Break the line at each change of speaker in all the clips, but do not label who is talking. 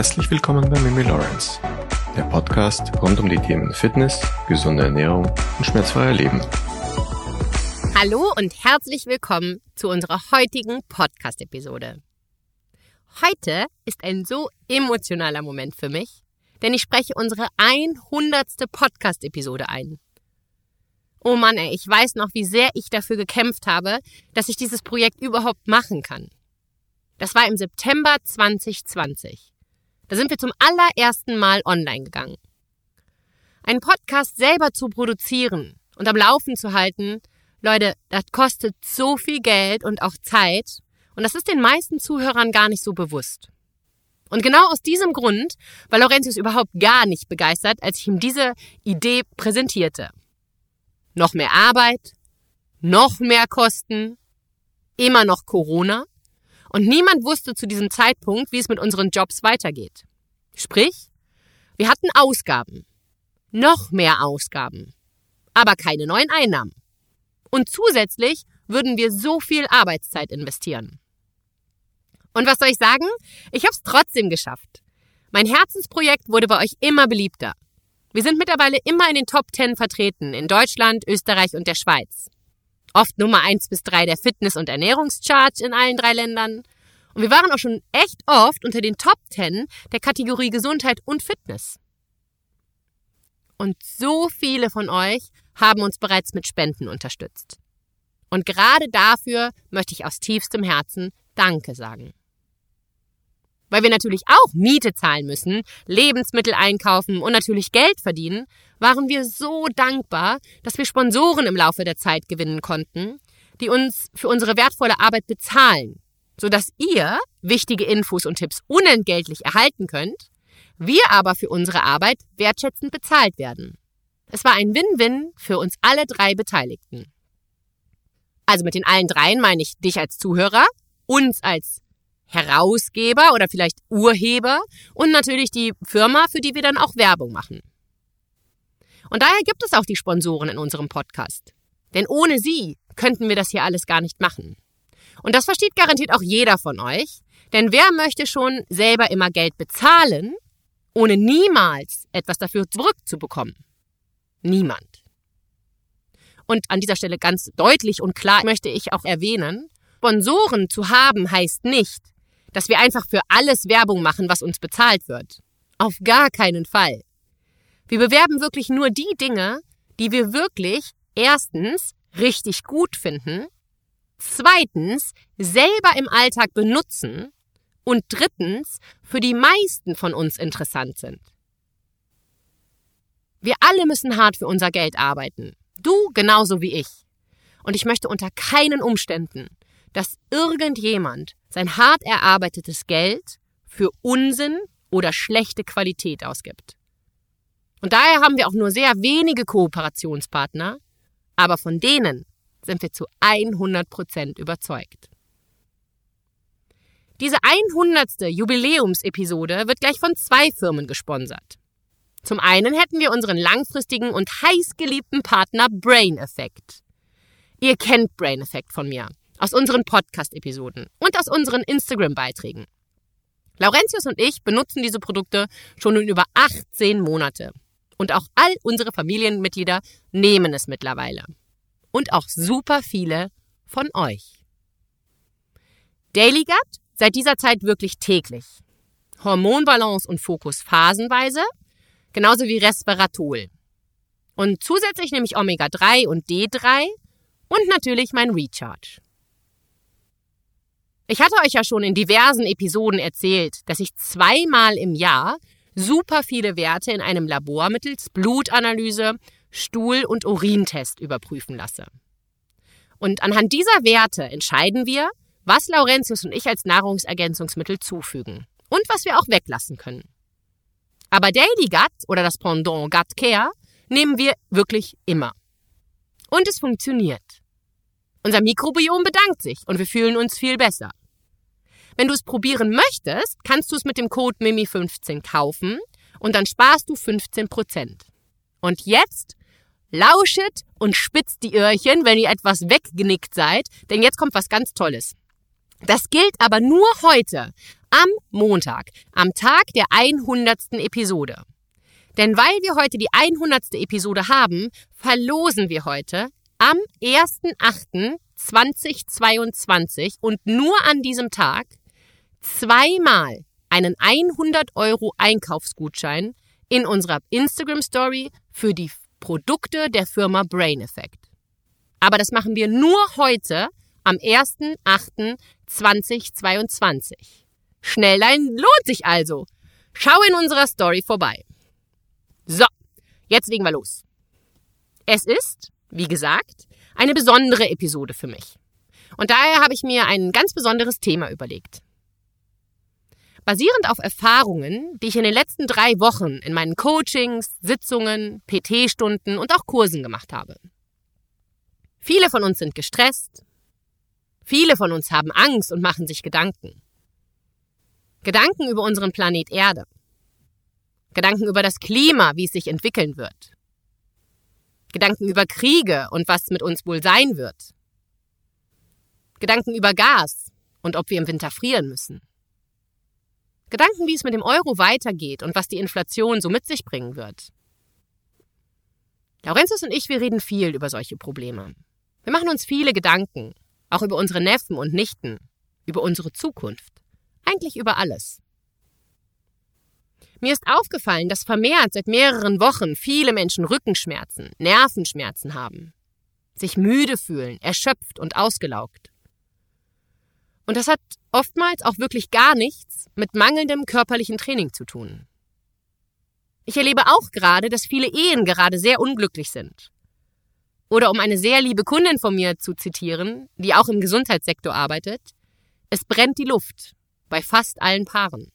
Herzlich willkommen bei Mimi Lawrence, der Podcast rund um die Themen Fitness, gesunde Ernährung und schmerzfreier Leben.
Hallo und herzlich willkommen zu unserer heutigen Podcast-Episode. Heute ist ein so emotionaler Moment für mich, denn ich spreche unsere 100. Podcast-Episode ein. Oh Mann, ey, ich weiß noch, wie sehr ich dafür gekämpft habe, dass ich dieses Projekt überhaupt machen kann. Das war im September 2020. Da sind wir zum allerersten Mal online gegangen. Einen Podcast selber zu produzieren und am Laufen zu halten, Leute, das kostet so viel Geld und auch Zeit. Und das ist den meisten Zuhörern gar nicht so bewusst. Und genau aus diesem Grund war Laurentius überhaupt gar nicht begeistert, als ich ihm diese Idee präsentierte. Noch mehr Arbeit, noch mehr Kosten, immer noch Corona und niemand wusste zu diesem Zeitpunkt, wie es mit unseren Jobs weitergeht. Sprich, wir hatten Ausgaben, noch mehr Ausgaben, aber keine neuen Einnahmen. Und zusätzlich würden wir so viel Arbeitszeit investieren. Und was soll ich sagen? Ich habe es trotzdem geschafft. Mein Herzensprojekt wurde bei euch immer beliebter. Wir sind mittlerweile immer in den Top 10 vertreten in Deutschland, Österreich und der Schweiz. Oft Nummer 1 bis 3 der Fitness- und Ernährungscharts in allen drei Ländern. Und wir waren auch schon echt oft unter den Top 10 der Kategorie Gesundheit und Fitness. Und so viele von euch haben uns bereits mit Spenden unterstützt. Und gerade dafür möchte ich aus tiefstem Herzen Danke sagen weil wir natürlich auch Miete zahlen müssen, Lebensmittel einkaufen und natürlich Geld verdienen, waren wir so dankbar, dass wir Sponsoren im Laufe der Zeit gewinnen konnten, die uns für unsere wertvolle Arbeit bezahlen, sodass ihr wichtige Infos und Tipps unentgeltlich erhalten könnt, wir aber für unsere Arbeit wertschätzend bezahlt werden. Es war ein Win-Win für uns alle drei Beteiligten. Also mit den allen dreien meine ich dich als Zuhörer, uns als Herausgeber oder vielleicht Urheber und natürlich die Firma, für die wir dann auch Werbung machen. Und daher gibt es auch die Sponsoren in unserem Podcast. Denn ohne sie könnten wir das hier alles gar nicht machen. Und das versteht garantiert auch jeder von euch, denn wer möchte schon selber immer Geld bezahlen, ohne niemals etwas dafür zurückzubekommen? Niemand. Und an dieser Stelle ganz deutlich und klar möchte ich auch erwähnen, Sponsoren zu haben heißt nicht, dass wir einfach für alles Werbung machen, was uns bezahlt wird. Auf gar keinen Fall. Wir bewerben wirklich nur die Dinge, die wir wirklich erstens richtig gut finden, zweitens selber im Alltag benutzen und drittens für die meisten von uns interessant sind. Wir alle müssen hart für unser Geld arbeiten. Du genauso wie ich. Und ich möchte unter keinen Umständen, dass irgendjemand sein hart erarbeitetes Geld für Unsinn oder schlechte Qualität ausgibt. Und daher haben wir auch nur sehr wenige Kooperationspartner, aber von denen sind wir zu 100 Prozent überzeugt. Diese 100. Jubiläumsepisode wird gleich von zwei Firmen gesponsert. Zum einen hätten wir unseren langfristigen und heißgeliebten Partner Brain Effect. Ihr kennt Brain Effect von mir aus unseren Podcast-Episoden und aus unseren Instagram-Beiträgen. Laurentius und ich benutzen diese Produkte schon in über 18 Monate. Und auch all unsere Familienmitglieder nehmen es mittlerweile. Und auch super viele von euch. Daily Gut seit dieser Zeit wirklich täglich. Hormonbalance und Fokus phasenweise, genauso wie Resveratrol. Und zusätzlich nehme ich Omega-3 und D3 und natürlich mein Recharge. Ich hatte euch ja schon in diversen Episoden erzählt, dass ich zweimal im Jahr super viele Werte in einem Labor mittels Blutanalyse, Stuhl- und Urintest überprüfen lasse. Und anhand dieser Werte entscheiden wir, was Laurentius und ich als Nahrungsergänzungsmittel zufügen und was wir auch weglassen können. Aber Daily Gut oder das Pendant Gut Care nehmen wir wirklich immer. Und es funktioniert. Unser Mikrobiom bedankt sich und wir fühlen uns viel besser. Wenn du es probieren möchtest, kannst du es mit dem Code MIMI15 kaufen und dann sparst du 15%. Und jetzt lauschet und spitzt die Öhrchen, wenn ihr etwas weggenickt seid, denn jetzt kommt was ganz Tolles. Das gilt aber nur heute, am Montag, am Tag der 100. Episode. Denn weil wir heute die 100. Episode haben, verlosen wir heute am 1.8.2022 und nur an diesem Tag zweimal einen 100 Euro Einkaufsgutschein in unserer Instagram Story für die Produkte der Firma Brain Effect. Aber das machen wir nur heute am 1.8.2022. Schnelllein lohnt sich also. Schau in unserer Story vorbei. So, jetzt legen wir los. Es ist, wie gesagt, eine besondere Episode für mich. Und daher habe ich mir ein ganz besonderes Thema überlegt. Basierend auf Erfahrungen, die ich in den letzten drei Wochen in meinen Coachings, Sitzungen, PT-Stunden und auch Kursen gemacht habe. Viele von uns sind gestresst. Viele von uns haben Angst und machen sich Gedanken. Gedanken über unseren Planet Erde. Gedanken über das Klima, wie es sich entwickeln wird. Gedanken über Kriege und was mit uns wohl sein wird. Gedanken über Gas und ob wir im Winter frieren müssen. Gedanken, wie es mit dem Euro weitergeht und was die Inflation so mit sich bringen wird. Laurentius und ich, wir reden viel über solche Probleme. Wir machen uns viele Gedanken, auch über unsere Neffen und Nichten, über unsere Zukunft, eigentlich über alles. Mir ist aufgefallen, dass vermehrt seit mehreren Wochen viele Menschen Rückenschmerzen, Nervenschmerzen haben, sich müde fühlen, erschöpft und ausgelaugt. Und das hat oftmals auch wirklich gar nichts mit mangelndem körperlichen Training zu tun. Ich erlebe auch gerade, dass viele Ehen gerade sehr unglücklich sind. Oder um eine sehr liebe Kundin von mir zu zitieren, die auch im Gesundheitssektor arbeitet, es brennt die Luft bei fast allen Paaren.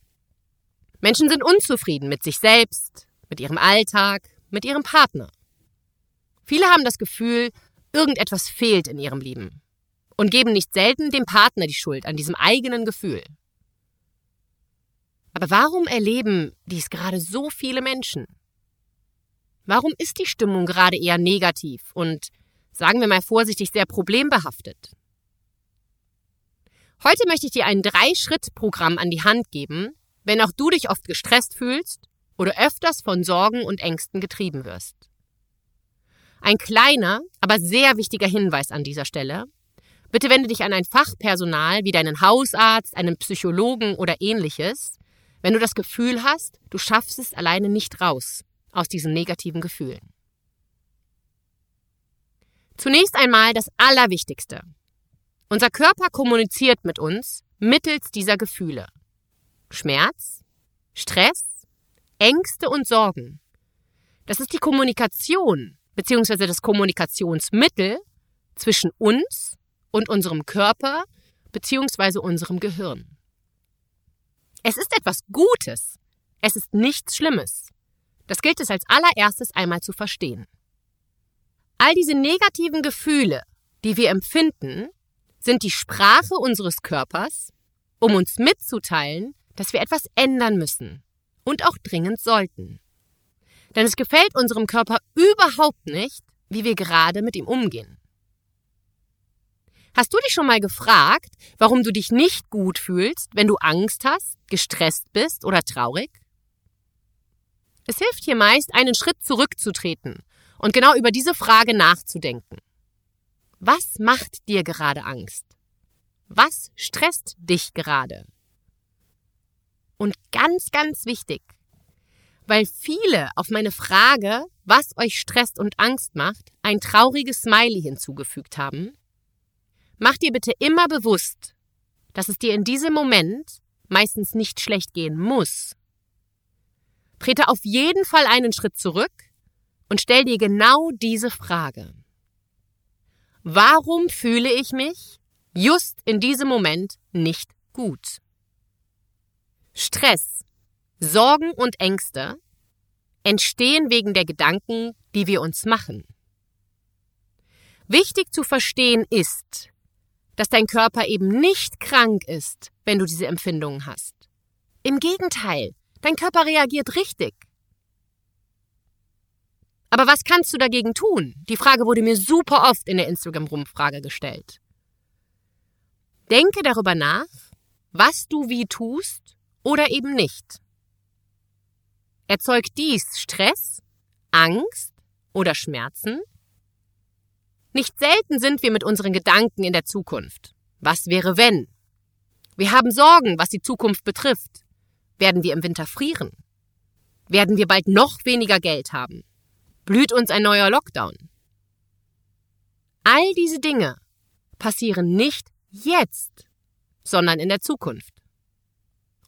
Menschen sind unzufrieden mit sich selbst, mit ihrem Alltag, mit ihrem Partner. Viele haben das Gefühl, irgendetwas fehlt in ihrem Leben und geben nicht selten dem Partner die Schuld an diesem eigenen Gefühl. Aber warum erleben dies gerade so viele Menschen? Warum ist die Stimmung gerade eher negativ und, sagen wir mal vorsichtig, sehr problembehaftet? Heute möchte ich dir ein Drei-Schritt-Programm an die Hand geben, wenn auch du dich oft gestresst fühlst oder öfters von Sorgen und Ängsten getrieben wirst. Ein kleiner, aber sehr wichtiger Hinweis an dieser Stelle. Bitte wende dich an ein Fachpersonal wie deinen Hausarzt, einen Psychologen oder ähnliches, wenn du das Gefühl hast, du schaffst es alleine nicht raus aus diesen negativen Gefühlen. Zunächst einmal das Allerwichtigste. Unser Körper kommuniziert mit uns mittels dieser Gefühle. Schmerz, Stress, Ängste und Sorgen. Das ist die Kommunikation bzw. das Kommunikationsmittel zwischen uns und unserem Körper bzw. unserem Gehirn. Es ist etwas Gutes. Es ist nichts Schlimmes. Das gilt es als allererstes einmal zu verstehen. All diese negativen Gefühle, die wir empfinden, sind die Sprache unseres Körpers, um uns mitzuteilen, dass wir etwas ändern müssen und auch dringend sollten. Denn es gefällt unserem Körper überhaupt nicht, wie wir gerade mit ihm umgehen. Hast du dich schon mal gefragt, warum du dich nicht gut fühlst, wenn du Angst hast, gestresst bist oder traurig? Es hilft hier meist, einen Schritt zurückzutreten und genau über diese Frage nachzudenken. Was macht dir gerade Angst? Was stresst dich gerade? Und ganz, ganz wichtig, weil viele auf meine Frage, was euch stresst und Angst macht, ein trauriges Smiley hinzugefügt haben, Mach dir bitte immer bewusst, dass es dir in diesem Moment meistens nicht schlecht gehen muss. Trete auf jeden Fall einen Schritt zurück und stell dir genau diese Frage. Warum fühle ich mich just in diesem Moment nicht gut? Stress, Sorgen und Ängste entstehen wegen der Gedanken, die wir uns machen. Wichtig zu verstehen ist, dass dein Körper eben nicht krank ist, wenn du diese Empfindungen hast. Im Gegenteil, dein Körper reagiert richtig. Aber was kannst du dagegen tun? Die Frage wurde mir super oft in der Instagram-Rumfrage gestellt. Denke darüber nach, was du wie tust oder eben nicht. Erzeugt dies Stress, Angst oder Schmerzen? Nicht selten sind wir mit unseren Gedanken in der Zukunft. Was wäre wenn? Wir haben Sorgen, was die Zukunft betrifft. Werden wir im Winter frieren? Werden wir bald noch weniger Geld haben? Blüht uns ein neuer Lockdown? All diese Dinge passieren nicht jetzt, sondern in der Zukunft.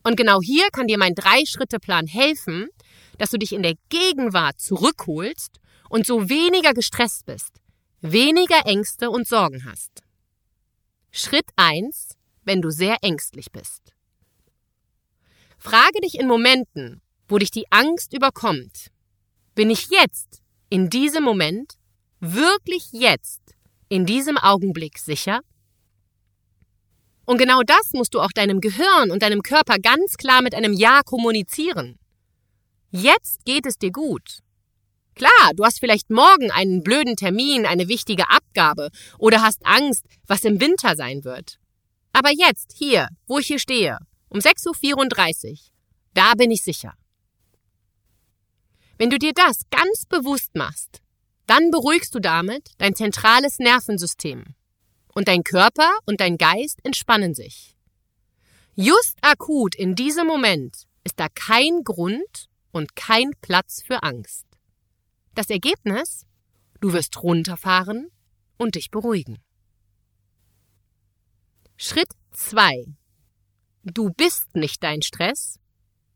Und genau hier kann dir mein Drei-Schritte-Plan helfen, dass du dich in der Gegenwart zurückholst und so weniger gestresst bist, weniger Ängste und Sorgen hast. Schritt eins, wenn du sehr ängstlich bist. Frage dich in Momenten, wo dich die Angst überkommt, bin ich jetzt, in diesem Moment, wirklich jetzt, in diesem Augenblick sicher? Und genau das musst du auch deinem Gehirn und deinem Körper ganz klar mit einem Ja kommunizieren. Jetzt geht es dir gut. Klar, du hast vielleicht morgen einen blöden Termin, eine wichtige Abgabe oder hast Angst, was im Winter sein wird. Aber jetzt, hier, wo ich hier stehe, um 6.34 Uhr, da bin ich sicher. Wenn du dir das ganz bewusst machst, dann beruhigst du damit dein zentrales Nervensystem und dein Körper und dein Geist entspannen sich. Just akut in diesem Moment ist da kein Grund und kein Platz für Angst. Das Ergebnis? Du wirst runterfahren und dich beruhigen. Schritt 2. Du bist nicht dein Stress.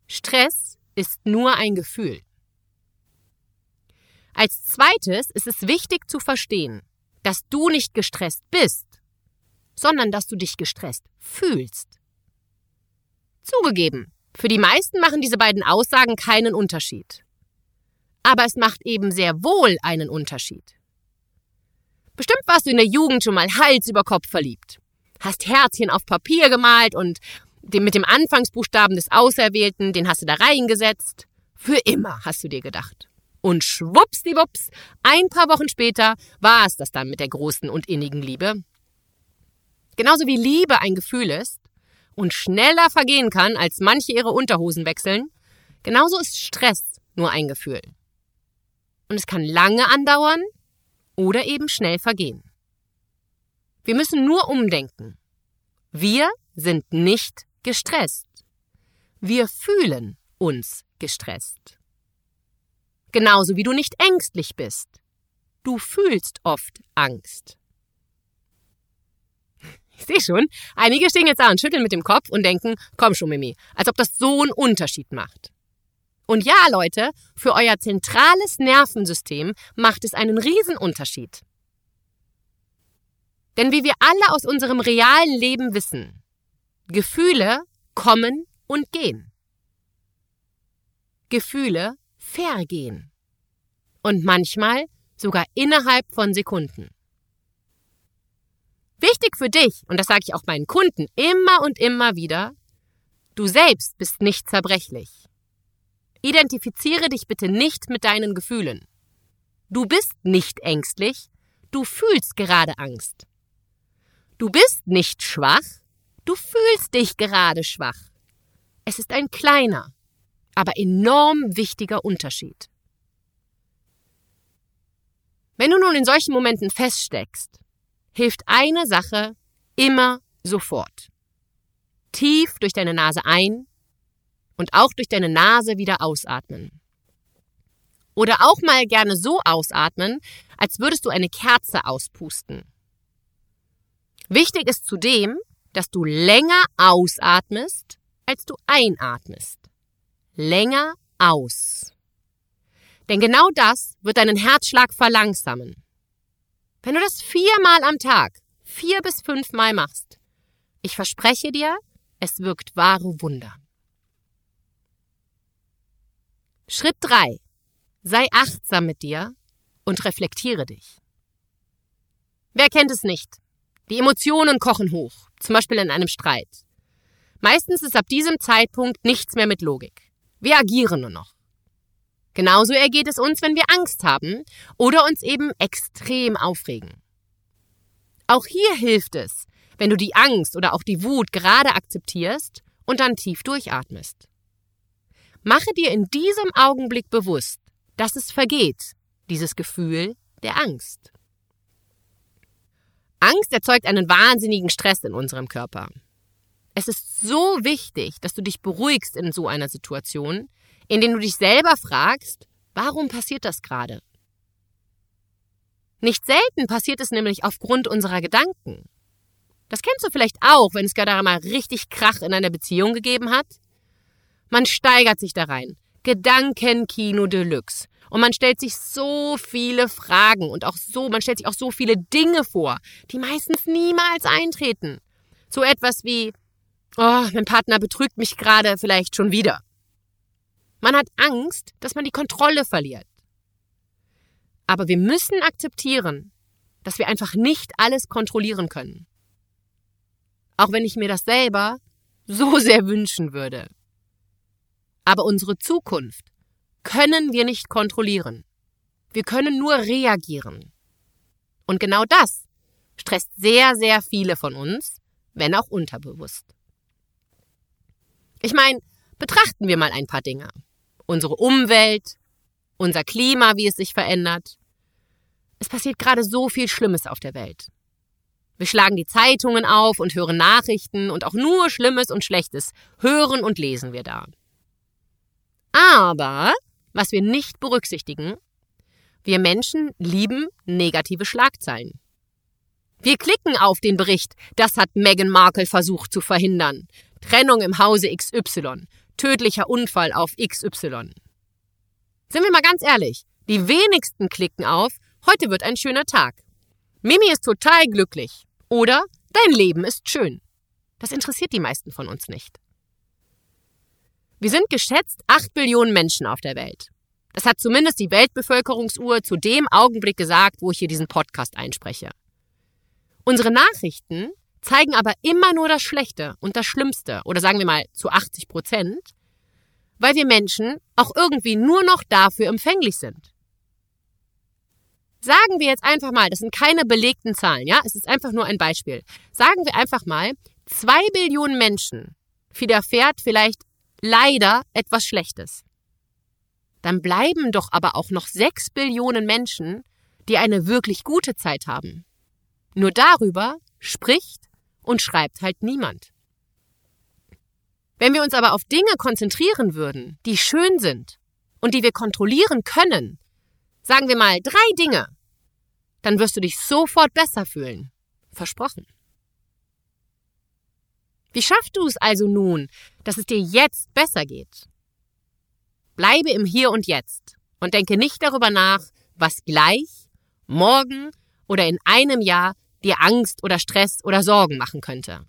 Stress ist nur ein Gefühl. Als zweites ist es wichtig zu verstehen, dass du nicht gestresst bist, sondern dass du dich gestresst fühlst. Zugegeben, für die meisten machen diese beiden Aussagen keinen Unterschied. Aber es macht eben sehr wohl einen Unterschied. Bestimmt warst du in der Jugend schon mal Hals über Kopf verliebt. Hast Herzchen auf Papier gemalt und mit dem Anfangsbuchstaben des Auserwählten, den hast du da reingesetzt. Für immer, hast du dir gedacht. Und schwuppsdiwupps, ein paar Wochen später war es das dann mit der großen und innigen Liebe. Genauso wie Liebe ein Gefühl ist und schneller vergehen kann, als manche ihre Unterhosen wechseln, genauso ist Stress nur ein Gefühl. Und es kann lange andauern oder eben schnell vergehen. Wir müssen nur umdenken. Wir sind nicht gestresst. Wir fühlen uns gestresst. Genauso wie du nicht ängstlich bist. Du fühlst oft Angst. Ich sehe schon, einige stehen jetzt da und schütteln mit dem Kopf und denken, komm schon, Mimi, als ob das so einen Unterschied macht. Und ja, Leute, für euer zentrales Nervensystem macht es einen Riesenunterschied. Denn wie wir alle aus unserem realen Leben wissen, Gefühle kommen und gehen. Gefühle vergehen. Und manchmal sogar innerhalb von Sekunden. Wichtig für dich, und das sage ich auch meinen Kunden immer und immer wieder, du selbst bist nicht zerbrechlich. Identifiziere dich bitte nicht mit deinen Gefühlen. Du bist nicht ängstlich, du fühlst gerade Angst. Du bist nicht schwach, du fühlst dich gerade schwach. Es ist ein kleiner, aber enorm wichtiger Unterschied. Wenn du nun in solchen Momenten feststeckst, hilft eine Sache immer sofort. Tief durch deine Nase ein und auch durch deine Nase wieder ausatmen. Oder auch mal gerne so ausatmen, als würdest du eine Kerze auspusten. Wichtig ist zudem, dass du länger ausatmest, als du einatmest. Länger aus. Denn genau das wird deinen Herzschlag verlangsamen. Wenn du das viermal am Tag, vier bis fünfmal machst, ich verspreche dir, es wirkt wahre Wunder. Schritt drei: Sei achtsam mit dir und reflektiere dich. Wer kennt es nicht? Die Emotionen kochen hoch, zum Beispiel in einem Streit. Meistens ist ab diesem Zeitpunkt nichts mehr mit Logik. Wir agieren nur noch. Genauso ergeht es uns, wenn wir Angst haben oder uns eben extrem aufregen. Auch hier hilft es, wenn du die Angst oder auch die Wut gerade akzeptierst und dann tief durchatmest. Mache dir in diesem Augenblick bewusst, dass es vergeht, dieses Gefühl der Angst. Angst erzeugt einen wahnsinnigen Stress in unserem Körper. Es ist so wichtig, dass du dich beruhigst in so einer Situation, in der du dich selber fragst, warum passiert das gerade? Nicht selten passiert es nämlich aufgrund unserer Gedanken. Das kennst du vielleicht auch, wenn es gerade einmal richtig Krach in einer Beziehung gegeben hat. Man steigert sich da rein. Gedankenkino Deluxe. Und man stellt sich so viele Fragen und auch so, man stellt sich auch so viele Dinge vor, die meistens niemals eintreten. So etwas wie, oh, mein Partner betrügt mich gerade vielleicht schon wieder. Man hat Angst, dass man die Kontrolle verliert. Aber wir müssen akzeptieren, dass wir einfach nicht alles kontrollieren können. Auch wenn ich mir das selber so sehr wünschen würde. Aber unsere Zukunft können wir nicht kontrollieren. Wir können nur reagieren. Und genau das stresst sehr, sehr viele von uns, wenn auch unterbewusst. Ich meine, betrachten wir mal ein paar Dinge. Unsere Umwelt, unser Klima, wie es sich verändert. Es passiert gerade so viel Schlimmes auf der Welt. Wir schlagen die Zeitungen auf und hören Nachrichten und auch nur Schlimmes und Schlechtes hören und lesen wir da. Aber, was wir nicht berücksichtigen, wir Menschen lieben negative Schlagzeilen. Wir klicken auf den Bericht, das hat Meghan Markle versucht zu verhindern. Trennung im Hause XY. Tödlicher Unfall auf XY. Sind wir mal ganz ehrlich, die wenigsten klicken auf, heute wird ein schöner Tag. Mimi ist total glücklich. Oder dein Leben ist schön. Das interessiert die meisten von uns nicht. Wir sind geschätzt 8 Billionen Menschen auf der Welt. Das hat zumindest die Weltbevölkerungsuhr zu dem Augenblick gesagt, wo ich hier diesen Podcast einspreche. Unsere Nachrichten zeigen aber immer nur das Schlechte und das Schlimmste, oder sagen wir mal zu 80 Prozent, weil wir Menschen auch irgendwie nur noch dafür empfänglich sind. Sagen wir jetzt einfach mal, das sind keine belegten Zahlen, ja, es ist einfach nur ein Beispiel. Sagen wir einfach mal, zwei Billionen Menschen widerfährt vielleicht leider etwas Schlechtes. Dann bleiben doch aber auch noch sechs Billionen Menschen, die eine wirklich gute Zeit haben. Nur darüber spricht und schreibt halt niemand. Wenn wir uns aber auf Dinge konzentrieren würden, die schön sind und die wir kontrollieren können, sagen wir mal drei Dinge, dann wirst du dich sofort besser fühlen. Versprochen. Wie schaffst du es also nun, dass es dir jetzt besser geht? Bleibe im Hier und Jetzt und denke nicht darüber nach, was gleich, morgen oder in einem Jahr dir Angst oder Stress oder Sorgen machen könnte.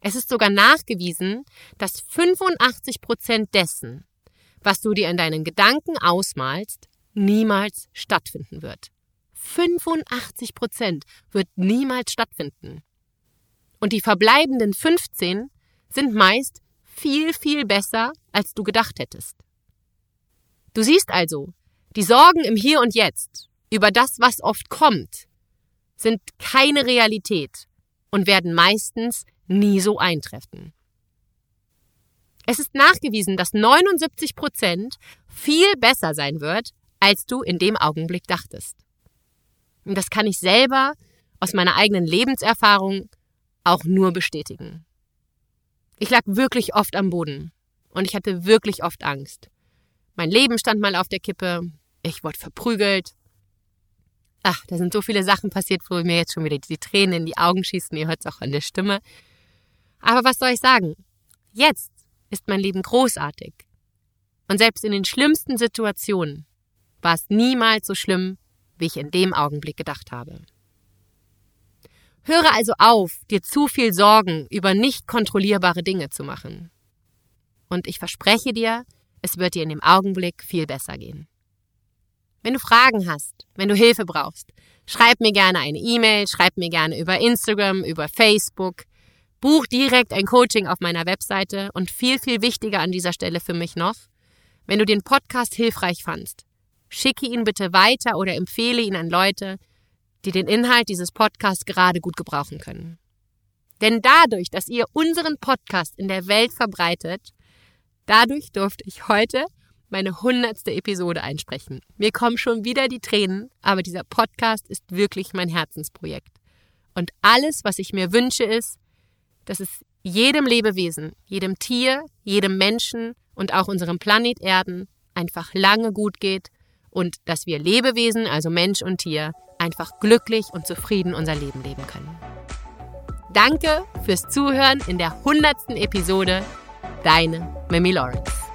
Es ist sogar nachgewiesen, dass 85 Prozent dessen, was du dir in deinen Gedanken ausmalst, niemals stattfinden wird. 85 Prozent wird niemals stattfinden. Und die verbleibenden 15 sind meist viel, viel besser, als du gedacht hättest. Du siehst also, die Sorgen im Hier und Jetzt über das, was oft kommt, sind keine Realität und werden meistens nie so eintreffen. Es ist nachgewiesen, dass 79 Prozent viel besser sein wird, als du in dem Augenblick dachtest. Und das kann ich selber aus meiner eigenen Lebenserfahrung auch nur bestätigen. Ich lag wirklich oft am Boden und ich hatte wirklich oft Angst. Mein Leben stand mal auf der Kippe, ich wurde verprügelt. Ach, da sind so viele Sachen passiert, wo mir jetzt schon wieder die Tränen in die Augen schießen, ihr hört es auch an der Stimme. Aber was soll ich sagen? Jetzt ist mein Leben großartig. Und selbst in den schlimmsten Situationen war es niemals so schlimm, wie ich in dem Augenblick gedacht habe. Höre also auf, dir zu viel Sorgen über nicht kontrollierbare Dinge zu machen. Und ich verspreche dir, es wird dir in dem Augenblick viel besser gehen. Wenn du Fragen hast, wenn du Hilfe brauchst, schreib mir gerne eine E-Mail, schreib mir gerne über Instagram, über Facebook, buch direkt ein Coaching auf meiner Webseite und viel, viel wichtiger an dieser Stelle für mich noch, wenn du den Podcast hilfreich fandst, schicke ihn bitte weiter oder empfehle ihn an Leute, die den Inhalt dieses Podcasts gerade gut gebrauchen können. Denn dadurch, dass ihr unseren Podcast in der Welt verbreitet, dadurch durfte ich heute meine hundertste Episode einsprechen. Mir kommen schon wieder die Tränen, aber dieser Podcast ist wirklich mein Herzensprojekt. Und alles, was ich mir wünsche, ist, dass es jedem Lebewesen, jedem Tier, jedem Menschen und auch unserem Planet Erden einfach lange gut geht und dass wir Lebewesen, also Mensch und Tier, einfach glücklich und zufrieden unser Leben leben können. Danke fürs Zuhören in der hundertsten Episode. Deine Mimi Lawrence.